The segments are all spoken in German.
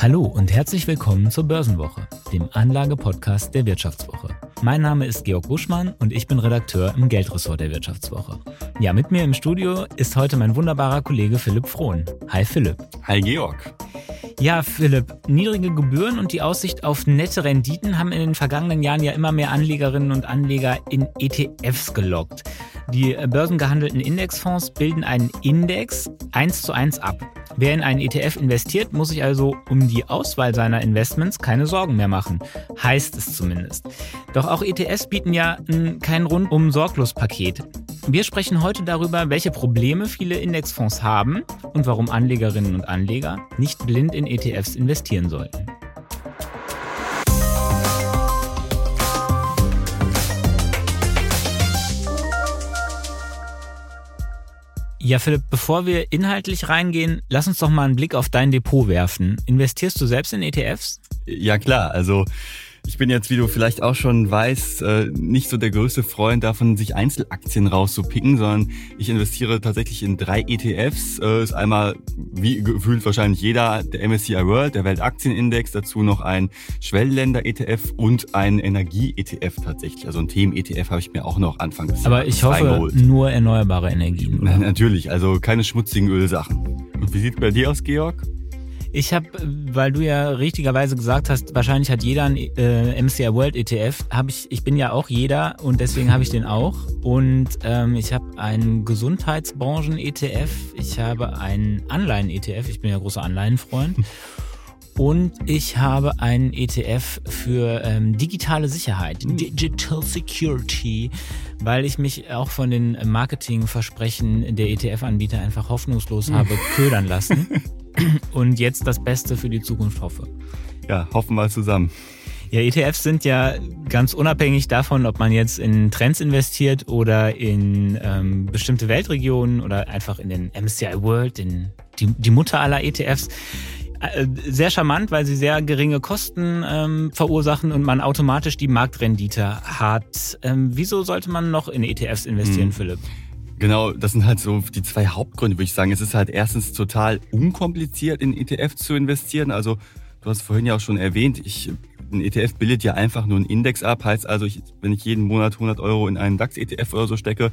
Hallo und herzlich willkommen zur Börsenwoche, dem Anlagepodcast der Wirtschaftswoche. Mein Name ist Georg Buschmann und ich bin Redakteur im Geldressort der Wirtschaftswoche. Ja, mit mir im Studio ist heute mein wunderbarer Kollege Philipp Frohn. Hi Philipp. Hi Georg. Ja, Philipp, niedrige Gebühren und die Aussicht auf nette Renditen haben in den vergangenen Jahren ja immer mehr Anlegerinnen und Anleger in ETFs gelockt. Die börsengehandelten Indexfonds bilden einen Index eins zu eins ab. Wer in einen ETF investiert, muss sich also um die Auswahl seiner Investments keine Sorgen mehr machen. Heißt es zumindest. Doch auch ETFs bieten ja kein rundum sorglos Paket. Wir sprechen heute darüber, welche Probleme viele Indexfonds haben und warum Anlegerinnen und Anleger nicht blind in ETFs investieren sollten. Ja, Philipp, bevor wir inhaltlich reingehen, lass uns doch mal einen Blick auf dein Depot werfen. Investierst du selbst in ETFs? Ja, klar. Also ich bin jetzt, wie du vielleicht auch schon weißt, äh, nicht so der größte Freund davon, sich Einzelaktien rauszupicken, sondern ich investiere tatsächlich in drei ETFs. Äh, ist einmal, wie gefühlt wahrscheinlich jeder, der MSCI World, der Weltaktienindex, dazu noch ein Schwellenländer-ETF und ein Energie-ETF tatsächlich. Also ein Themen-ETF habe ich mir auch noch Anfang des Aber ich hoffe, geholt. nur erneuerbare Energien. Oder? Natürlich, also keine schmutzigen Ölsachen. Und wie sieht es bei dir aus, Georg? Ich habe, weil du ja richtigerweise gesagt hast, wahrscheinlich hat jeder ein äh, MCI World ETF. Hab ich, ich bin ja auch jeder und deswegen habe ich den auch. Und ähm, ich habe einen Gesundheitsbranchen-ETF. Ich habe einen Anleihen-ETF. Ich bin ja großer Anleihenfreund. Und ich habe einen ETF für ähm, digitale Sicherheit, Digital Security, weil ich mich auch von den Marketingversprechen der ETF-Anbieter einfach hoffnungslos habe ködern lassen. und jetzt das Beste für die Zukunft hoffe. Ja, hoffen wir zusammen. Ja, ETFs sind ja ganz unabhängig davon, ob man jetzt in Trends investiert oder in ähm, bestimmte Weltregionen oder einfach in den MSCI World, in die, die Mutter aller ETFs. Äh, sehr charmant, weil sie sehr geringe Kosten ähm, verursachen und man automatisch die Marktrendite hat. Ähm, wieso sollte man noch in ETFs investieren, hm. Philipp? Genau, das sind halt so die zwei Hauptgründe, würde ich sagen. Es ist halt erstens total unkompliziert, in ETF zu investieren. Also du hast vorhin ja auch schon erwähnt, ich, ein ETF bildet ja einfach nur einen Index ab. Heißt also, ich, wenn ich jeden Monat 100 Euro in einen DAX-ETF oder so stecke,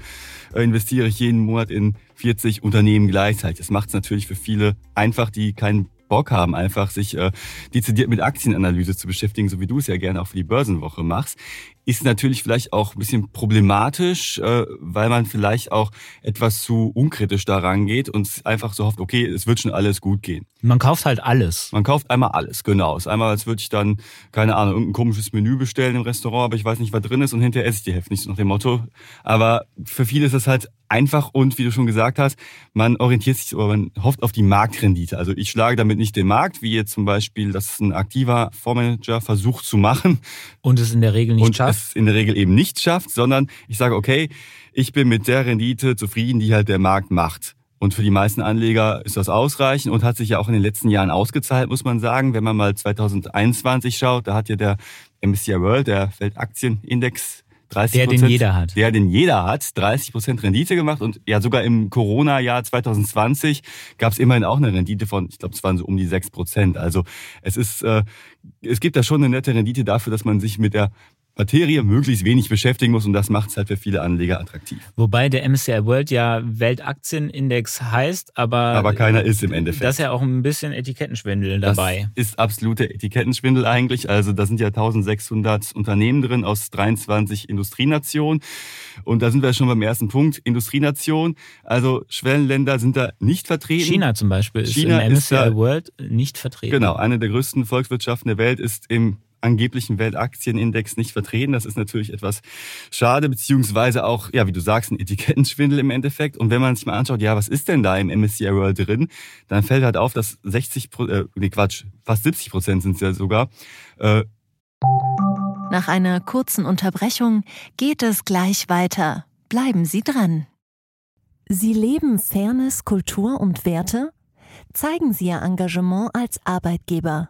äh, investiere ich jeden Monat in 40 Unternehmen gleichzeitig. Das macht es natürlich für viele einfach, die keinen Bock haben, einfach sich äh, dezidiert mit Aktienanalyse zu beschäftigen, so wie du es ja gerne auch für die Börsenwoche machst ist natürlich vielleicht auch ein bisschen problematisch, äh, weil man vielleicht auch etwas zu unkritisch daran geht und einfach so hofft, okay, es wird schon alles gut gehen. Man kauft halt alles. Man kauft einmal alles, genau. Es ist einmal, als würde ich dann, keine Ahnung, irgendein komisches Menü bestellen im Restaurant, aber ich weiß nicht, was drin ist und hinterher esse ich die Hälfte nicht, so nach dem Motto. Aber für viele ist das halt einfach und wie du schon gesagt hast, man orientiert sich oder man hofft auf die Marktrendite. Also ich schlage damit nicht den Markt, wie jetzt zum Beispiel, dass ein aktiver Fondsmanager versucht zu machen. Und es in der Regel nicht und schafft es in der Regel eben nicht schafft, sondern ich sage, okay, ich bin mit der Rendite zufrieden, die halt der Markt macht. Und für die meisten Anleger ist das ausreichend und hat sich ja auch in den letzten Jahren ausgezahlt, muss man sagen. Wenn man mal 2021 schaut, da hat ja der MSCI World, der Weltaktienindex, 30 Der, den jeder hat. Der, den jeder hat, 30 Prozent Rendite gemacht und ja sogar im Corona-Jahr 2020 gab es immerhin auch eine Rendite von, ich glaube, es waren so um die 6 Prozent. Also es ist, äh, es gibt da schon eine nette Rendite dafür, dass man sich mit der Materie möglichst wenig beschäftigen muss und das macht es halt für viele Anleger attraktiv. Wobei der MSCI World ja Weltaktienindex heißt, aber aber keiner ist im Endeffekt. Das ist ja auch ein bisschen Etikettenschwindel dabei. Das ist absolute Etikettenschwindel eigentlich. Also da sind ja 1600 Unternehmen drin aus 23 Industrienationen und da sind wir schon beim ersten Punkt Industrienation. Also Schwellenländer sind da nicht vertreten. China zum Beispiel ist China im MSCI ist da, World nicht vertreten. Genau, eine der größten Volkswirtschaften der Welt ist im angeblichen Weltaktienindex nicht vertreten. Das ist natürlich etwas schade, beziehungsweise auch, ja, wie du sagst, ein Etikettenschwindel im Endeffekt. Und wenn man sich mal anschaut, ja, was ist denn da im MSCI World drin, dann fällt halt auf, dass 60, äh, nee, Quatsch, fast 70 Prozent sind es ja sogar. Äh, Nach einer kurzen Unterbrechung geht es gleich weiter. Bleiben Sie dran. Sie leben Fairness, Kultur und Werte? Zeigen Sie Ihr Engagement als Arbeitgeber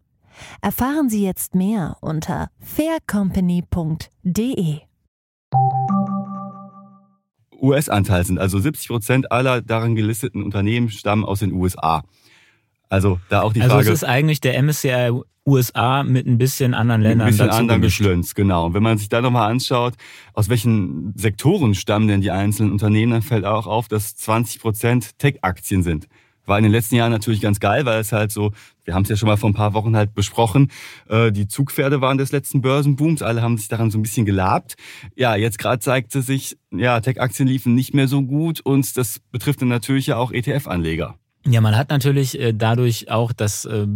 Erfahren Sie jetzt mehr unter faircompany.de. US-Anteil sind also 70 Prozent aller darin gelisteten Unternehmen stammen aus den USA. Also da auch die also Frage. Also es ist eigentlich der MSCI USA mit ein bisschen anderen Ländern. Mit ein bisschen anderen geschlünzt, genau. Und wenn man sich da nochmal anschaut, aus welchen Sektoren stammen denn die einzelnen Unternehmen, dann fällt auch auf, dass 20 Prozent Tech-Aktien sind. War in den letzten Jahren natürlich ganz geil, weil es halt so, wir haben es ja schon mal vor ein paar Wochen halt besprochen, äh, die Zugpferde waren des letzten Börsenbooms, alle haben sich daran so ein bisschen gelabt. Ja, jetzt gerade zeigte sich, ja, Tech-Aktien liefen nicht mehr so gut und das betrifft dann natürlich ja auch ETF-Anleger. Ja, man hat natürlich äh, dadurch auch, dass äh,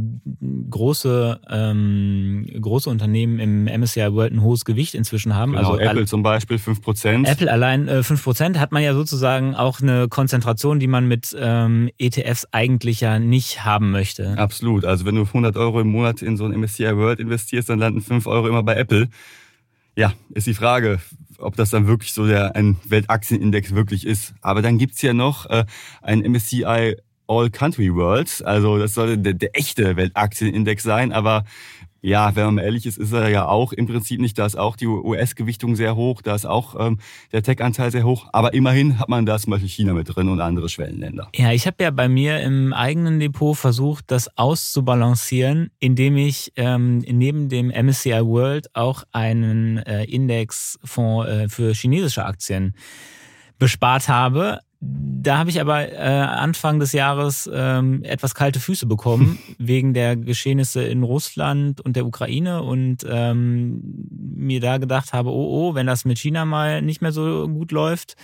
große ähm, große Unternehmen im MSCI World ein hohes Gewicht inzwischen haben. Genau, also Apple zum Beispiel 5%. Apple allein äh, 5% hat man ja sozusagen auch eine Konzentration, die man mit ähm, ETFs eigentlich ja nicht haben möchte. Absolut. Also wenn du 100 Euro im Monat in so ein MSCI World investierst, dann landen 5 Euro immer bei Apple. Ja, ist die Frage, ob das dann wirklich so der ein Weltaktienindex wirklich ist. Aber dann gibt's ja noch äh, ein MSCI All Country World. Also das soll der, der echte Weltaktienindex sein, aber ja, wenn man ehrlich ist, ist er ja auch im Prinzip nicht. Da ist auch die US-Gewichtung sehr hoch, da ist auch ähm, der Tech-Anteil sehr hoch. Aber immerhin hat man da zum Beispiel China mit drin und andere Schwellenländer. Ja, ich habe ja bei mir im eigenen Depot versucht, das auszubalancieren, indem ich ähm, neben dem MSCI World auch einen äh, Indexfonds äh, für chinesische Aktien bespart habe. Da habe ich aber äh, Anfang des Jahres ähm, etwas kalte Füße bekommen wegen der Geschehnisse in Russland und der Ukraine und ähm, mir da gedacht habe, oh oh, wenn das mit China mal nicht mehr so gut läuft,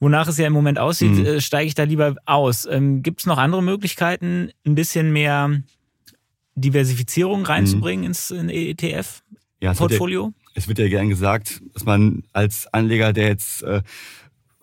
wonach es ja im Moment aussieht, mhm. äh, steige ich da lieber aus. Ähm, Gibt es noch andere Möglichkeiten, ein bisschen mehr Diversifizierung reinzubringen mhm. ins in ETF-Portfolio? Ja, es wird ja gern gesagt, dass man als Anleger, der jetzt äh,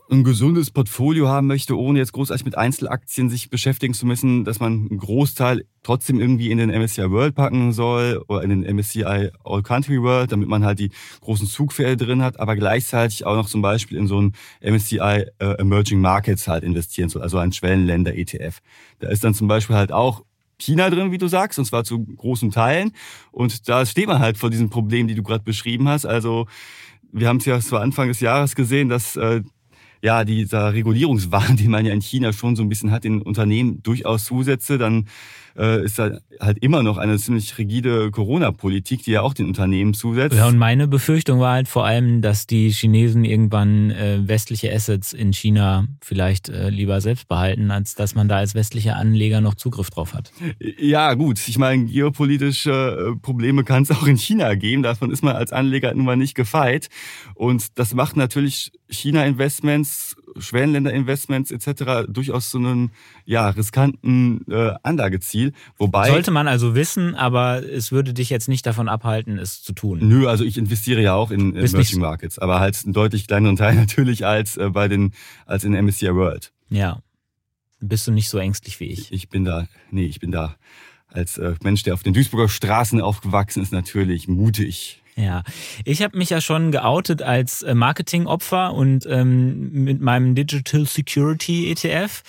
ein gesundes Portfolio haben möchte, ohne jetzt großartig mit Einzelaktien sich beschäftigen zu müssen, dass man einen Großteil trotzdem irgendwie in den MSCI World packen soll oder in den MSCI All Country World, damit man halt die großen Zugpferde drin hat, aber gleichzeitig auch noch zum Beispiel in so einen MSCI äh, Emerging Markets halt investieren soll, also ein Schwellenländer ETF. Da ist dann zum Beispiel halt auch China drin, wie du sagst, und zwar zu großen Teilen. Und da steht man halt vor diesem Problem, die du gerade beschrieben hast. Also wir haben es ja zu Anfang des Jahres gesehen, dass äh, ja, dieser Regulierungswahn, den man ja in China schon so ein bisschen hat, den Unternehmen durchaus Zusätze, dann äh, ist da halt immer noch eine ziemlich rigide Corona-Politik, die ja auch den Unternehmen zusetzt. Ja, und meine Befürchtung war halt vor allem, dass die Chinesen irgendwann äh, westliche Assets in China vielleicht äh, lieber selbst behalten, als dass man da als westlicher Anleger noch Zugriff drauf hat. Ja, gut. Ich meine, geopolitische äh, Probleme kann es auch in China geben. Davon ist man als Anleger nun mal nicht gefeit. Und das macht natürlich China-Investments, Schwellenländer-Investments etc. durchaus so einen ja, riskanten äh, Anlageziel. Wobei Sollte man also wissen, aber es würde dich jetzt nicht davon abhalten, es zu tun. Nö, also ich investiere ja auch in, in Emerging Markets, aber halt einen deutlich kleineren Teil natürlich als äh, bei den als in MSCI World. Ja. Bist du nicht so ängstlich wie ich? Ich bin da, nee, ich bin da als äh, Mensch, der auf den Duisburger Straßen aufgewachsen ist, natürlich mutig. Ja, ich habe mich ja schon geoutet als äh, Marketingopfer und ähm, mit meinem Digital Security ETF.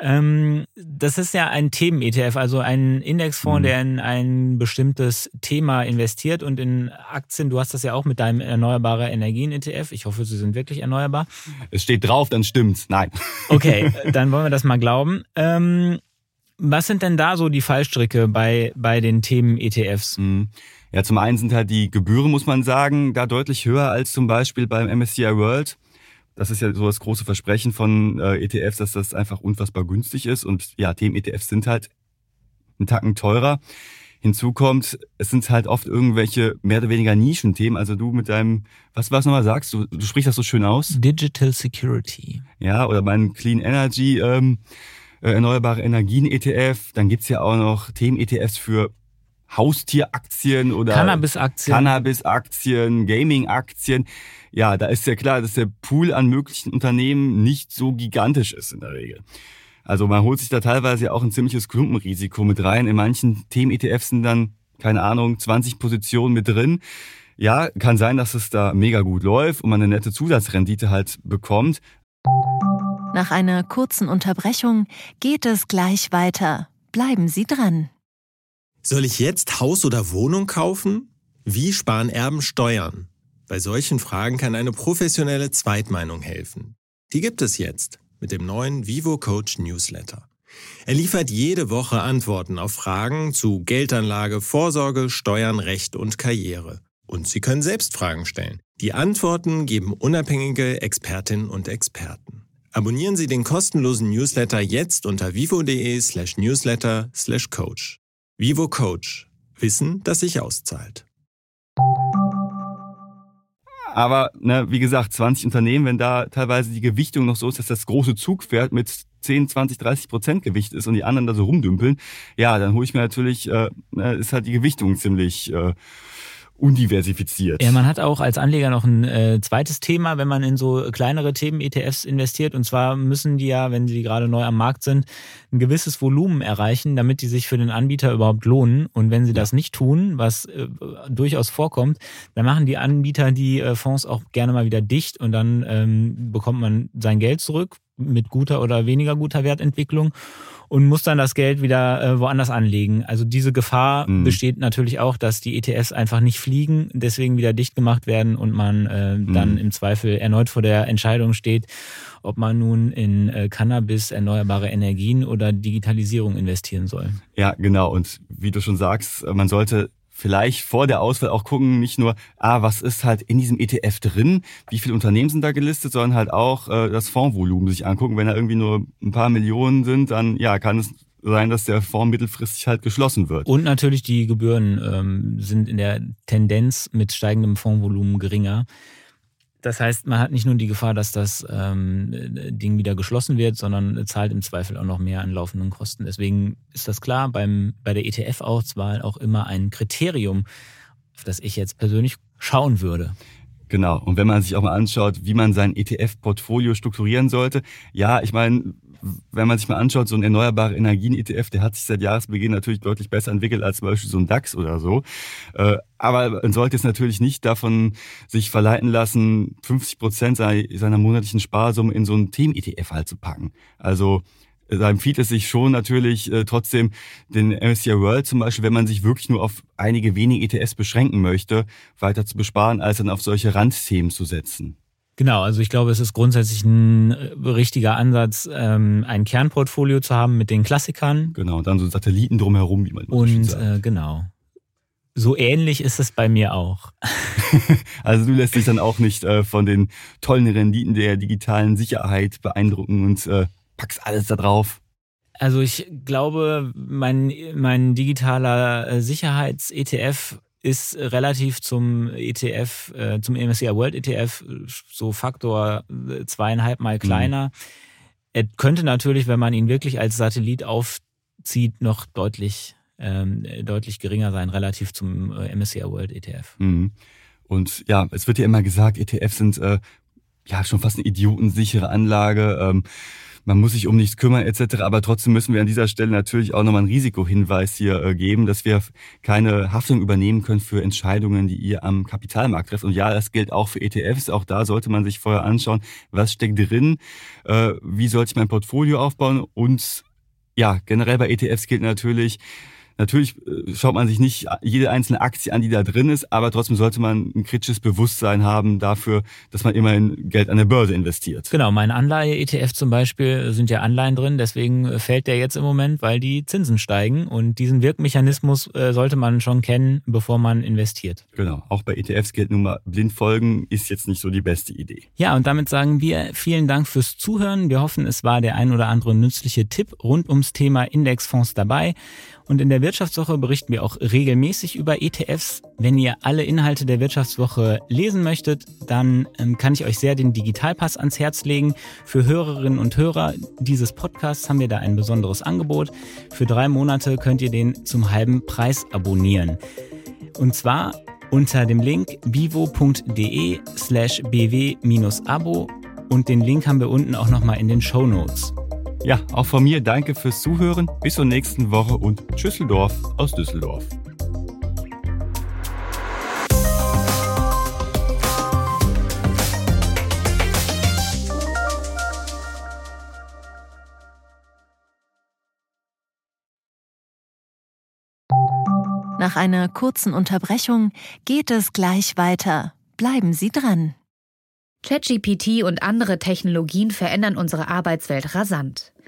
Ähm, das ist ja ein Themen-ETF, also ein Indexfonds, mhm. der in ein bestimmtes Thema investiert und in Aktien. Du hast das ja auch mit deinem erneuerbare Energien-ETF. Ich hoffe, sie sind wirklich erneuerbar. Es steht drauf, dann stimmt's. Nein. Okay, dann wollen wir das mal glauben. Ähm, was sind denn da so die Fallstricke bei, bei den Themen-ETFs? Mhm. Ja, zum einen sind halt die Gebühren, muss man sagen, da deutlich höher als zum Beispiel beim MSCI World. Das ist ja so das große Versprechen von äh, ETFs, dass das einfach unfassbar günstig ist. Und ja, Themen-ETFs sind halt einen Tacken teurer. Hinzu kommt, es sind halt oft irgendwelche mehr oder weniger Nischenthemen. Also du mit deinem, was was nochmal sagst, du, du sprichst das so schön aus. Digital Security. Ja, oder mein Clean Energy, ähm, äh, erneuerbare Energien ETF. Dann gibt's ja auch noch Themen-ETFs für Haustieraktien oder Cannabisaktien, Cannabisaktien, Gamingaktien. Ja, da ist ja klar, dass der Pool an möglichen Unternehmen nicht so gigantisch ist in der Regel. Also man holt sich da teilweise auch ein ziemliches Klumpenrisiko mit rein. In manchen Themen-ETFs sind dann, keine Ahnung, 20 Positionen mit drin. Ja, kann sein, dass es da mega gut läuft und man eine nette Zusatzrendite halt bekommt. Nach einer kurzen Unterbrechung geht es gleich weiter. Bleiben Sie dran. Soll ich jetzt Haus oder Wohnung kaufen? Wie sparen Erben Steuern? Bei solchen Fragen kann eine professionelle Zweitmeinung helfen. Die gibt es jetzt mit dem neuen Vivo Coach Newsletter. Er liefert jede Woche Antworten auf Fragen zu Geldanlage, Vorsorge, Steuern, Recht und Karriere. Und Sie können selbst Fragen stellen. Die Antworten geben unabhängige Expertinnen und Experten. Abonnieren Sie den kostenlosen Newsletter jetzt unter vivo.de Vivo Coach. Wissen, das sich auszahlt. Aber ne, wie gesagt, 20 Unternehmen, wenn da teilweise die Gewichtung noch so ist, dass das große Zugpferd mit 10, 20, 30 Prozent Gewicht ist und die anderen da so rumdümpeln, ja, dann hole ich mir natürlich, äh, ne, ist halt die Gewichtung ziemlich äh, undiversifiziert. Ja, man hat auch als Anleger noch ein äh, zweites Thema, wenn man in so kleinere Themen-ETFs investiert. Und zwar müssen die ja, wenn sie gerade neu am Markt sind, ein gewisses Volumen erreichen, damit die sich für den Anbieter überhaupt lohnen. Und wenn sie ja. das nicht tun, was äh, durchaus vorkommt, dann machen die Anbieter die äh, Fonds auch gerne mal wieder dicht und dann ähm, bekommt man sein Geld zurück mit guter oder weniger guter Wertentwicklung und muss dann das Geld wieder äh, woanders anlegen. Also diese Gefahr mhm. besteht natürlich auch, dass die ETFs einfach nicht fliegen, deswegen wieder dicht gemacht werden und man äh, mhm. dann im Zweifel erneut vor der Entscheidung steht, ob man nun in äh, Cannabis, erneuerbare Energien oder Digitalisierung investieren soll. Ja, genau. Und wie du schon sagst, man sollte vielleicht vor der Auswahl auch gucken, nicht nur, ah, was ist halt in diesem ETF drin, wie viele Unternehmen sind da gelistet, sondern halt auch äh, das Fondsvolumen sich angucken. Wenn da irgendwie nur ein paar Millionen sind, dann ja, kann es sein, dass der Fonds mittelfristig halt geschlossen wird. Und natürlich die Gebühren ähm, sind in der Tendenz mit steigendem Fondsvolumen geringer. Das heißt, man hat nicht nur die Gefahr, dass das ähm, Ding wieder geschlossen wird, sondern zahlt im Zweifel auch noch mehr an laufenden Kosten. Deswegen ist das klar, beim, bei der ETF-Auswahl auch immer ein Kriterium, auf das ich jetzt persönlich schauen würde. Genau. Und wenn man sich auch mal anschaut, wie man sein ETF-Portfolio strukturieren sollte, ja, ich meine, wenn man sich mal anschaut, so ein erneuerbare Energien-ETF, der hat sich seit Jahresbeginn natürlich deutlich besser entwickelt als zum Beispiel so ein DAX oder so. Äh, aber man sollte es natürlich nicht davon sich verleiten lassen, 50 Prozent seiner monatlichen Sparsumme in so einen Themen-ETF halt zu packen. Also da empfiehlt es sich schon natürlich äh, trotzdem den MSCI World zum Beispiel, wenn man sich wirklich nur auf einige wenige ETFs beschränken möchte, weiter zu besparen, als dann auf solche Randthemen zu setzen. Genau, also ich glaube, es ist grundsätzlich ein äh, richtiger Ansatz, ähm, ein Kernportfolio zu haben mit den Klassikern. Genau, und dann so Satelliten drumherum, wie man Und sagt. Äh, genau. So ähnlich ist es bei mir auch. also du lässt dich dann auch nicht äh, von den tollen Renditen der digitalen Sicherheit beeindrucken und äh, packst alles da drauf. Also ich glaube, mein, mein digitaler äh, Sicherheits-ETF ist relativ zum ETF, äh, zum MSCI World ETF so Faktor äh, zweieinhalb Mal kleiner. Mhm. Er könnte natürlich, wenn man ihn wirklich als Satellit aufzieht, noch deutlich, ähm, deutlich geringer sein, relativ zum äh, MSCI World ETF. Mhm. Und ja, es wird ja immer gesagt, ETFs sind äh, ja schon fast eine idiotensichere Anlage. Ähm, man muss sich um nichts kümmern etc. Aber trotzdem müssen wir an dieser Stelle natürlich auch nochmal einen Risikohinweis hier äh, geben, dass wir keine Haftung übernehmen können für Entscheidungen, die ihr am Kapitalmarkt trefft. Und ja, das gilt auch für ETFs. Auch da sollte man sich vorher anschauen, was steckt drin, äh, wie sollte ich mein Portfolio aufbauen und ja, generell bei ETFs gilt natürlich, Natürlich äh, schaut man sich nicht jede einzelne Aktie an, die da drin ist, aber trotzdem sollte man ein kritisches Bewusstsein haben dafür, dass man immerhin Geld an der Börse investiert. Genau, mein Anleihe-ETF zum Beispiel sind ja Anleihen drin, deswegen fällt der jetzt im Moment, weil die Zinsen steigen und diesen Wirkmechanismus äh, sollte man schon kennen, bevor man investiert. Genau, auch bei ETFs gilt nun mal, blind folgen ist jetzt nicht so die beste Idee. Ja, und damit sagen wir vielen Dank fürs Zuhören. Wir hoffen, es war der ein oder andere nützliche Tipp rund ums Thema Indexfonds dabei. Und in der Wirtschaftswoche berichten wir auch regelmäßig über ETFs. Wenn ihr alle Inhalte der Wirtschaftswoche lesen möchtet, dann ähm, kann ich euch sehr den Digitalpass ans Herz legen. Für Hörerinnen und Hörer dieses Podcasts haben wir da ein besonderes Angebot. Für drei Monate könnt ihr den zum halben Preis abonnieren. Und zwar unter dem Link vivo.de slash bw-abo und den Link haben wir unten auch nochmal in den Show Notes. Ja, auch von mir danke fürs Zuhören. Bis zur nächsten Woche und Tschüsseldorf aus Düsseldorf. Nach einer kurzen Unterbrechung geht es gleich weiter. Bleiben Sie dran. ChatGPT und andere Technologien verändern unsere Arbeitswelt rasant.